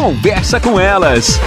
Conversa com elas.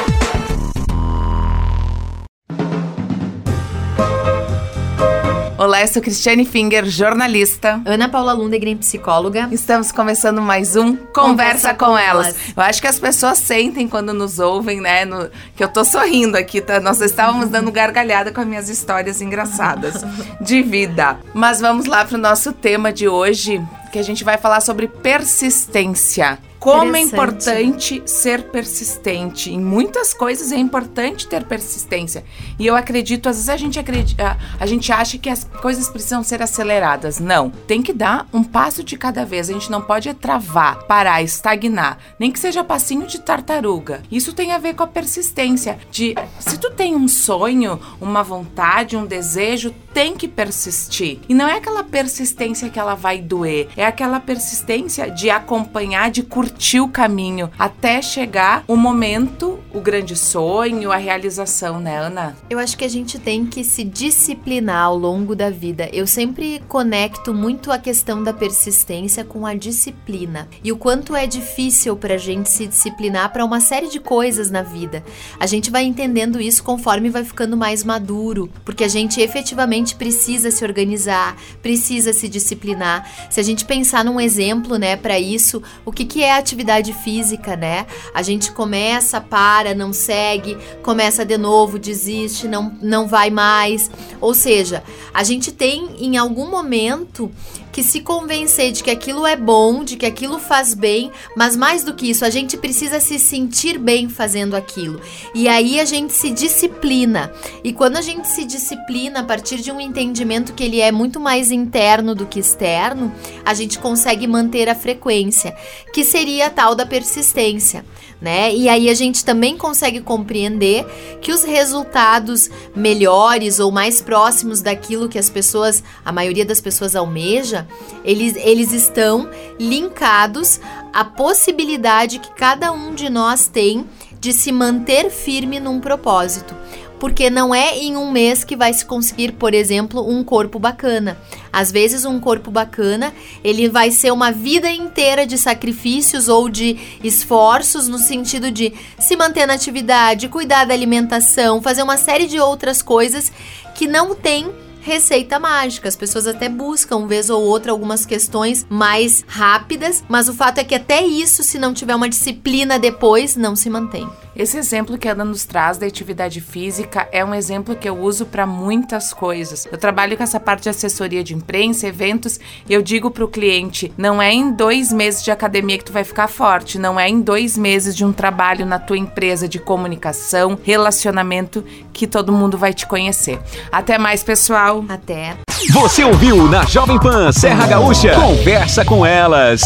Olá, eu sou Cristiane Finger, jornalista. Ana Paula Lundegren, psicóloga. Estamos começando mais um Conversa, Conversa com, com elas. elas. Eu acho que as pessoas sentem quando nos ouvem, né? No, que eu tô sorrindo aqui, tá? Nós estávamos dando gargalhada com as minhas histórias engraçadas de vida. Mas vamos lá para o nosso tema de hoje, que a gente vai falar sobre persistência. Como é importante ser persistente. Em muitas coisas é importante ter persistência. E eu acredito, às vezes a gente acredita, a gente acha que as coisas precisam ser aceleradas. Não. Tem que dar um passo de cada vez. A gente não pode travar, parar, estagnar. Nem que seja passinho de tartaruga. Isso tem a ver com a persistência. De se tu tem um sonho, uma vontade, um desejo, tem que persistir. E não é aquela persistência que ela vai doer. É aquela persistência de acompanhar, de curtir curtir o caminho até chegar o momento, o grande sonho, a realização, né, Ana? Eu acho que a gente tem que se disciplinar ao longo da vida. Eu sempre conecto muito a questão da persistência com a disciplina e o quanto é difícil para a gente se disciplinar para uma série de coisas na vida. A gente vai entendendo isso conforme vai ficando mais maduro, porque a gente efetivamente precisa se organizar, precisa se disciplinar. Se a gente pensar num exemplo, né, para isso, o que, que é a atividade física, né? A gente começa, para, não segue, começa de novo, desiste, não, não vai mais. Ou seja, a gente tem em algum momento que se convencer de que aquilo é bom, de que aquilo faz bem, mas mais do que isso, a gente precisa se sentir bem fazendo aquilo. E aí a gente se disciplina. E quando a gente se disciplina a partir de um entendimento que ele é muito mais interno do que externo, a gente consegue manter a frequência, que seria a tal da persistência, né? E aí a gente também consegue compreender que os resultados melhores ou mais próximos daquilo que as pessoas, a maioria das pessoas almeja, eles, eles estão linkados à possibilidade que cada um de nós tem de se manter firme num propósito. Porque não é em um mês que vai se conseguir, por exemplo, um corpo bacana. Às vezes um corpo bacana, ele vai ser uma vida inteira de sacrifícios ou de esforços no sentido de se manter na atividade, cuidar da alimentação, fazer uma série de outras coisas que não tem receita mágica. As pessoas até buscam, vez ou outra, algumas questões mais rápidas, mas o fato é que até isso, se não tiver uma disciplina depois, não se mantém. Esse exemplo que a Ana nos traz da atividade física é um exemplo que eu uso para muitas coisas. Eu trabalho com essa parte de assessoria de imprensa, eventos, e eu digo para o cliente: não é em dois meses de academia que tu vai ficar forte, não é em dois meses de um trabalho na tua empresa de comunicação, relacionamento que todo mundo vai te conhecer. Até mais, pessoal. Até. Você ouviu na Jovem Pan Serra Gaúcha? Conversa com elas.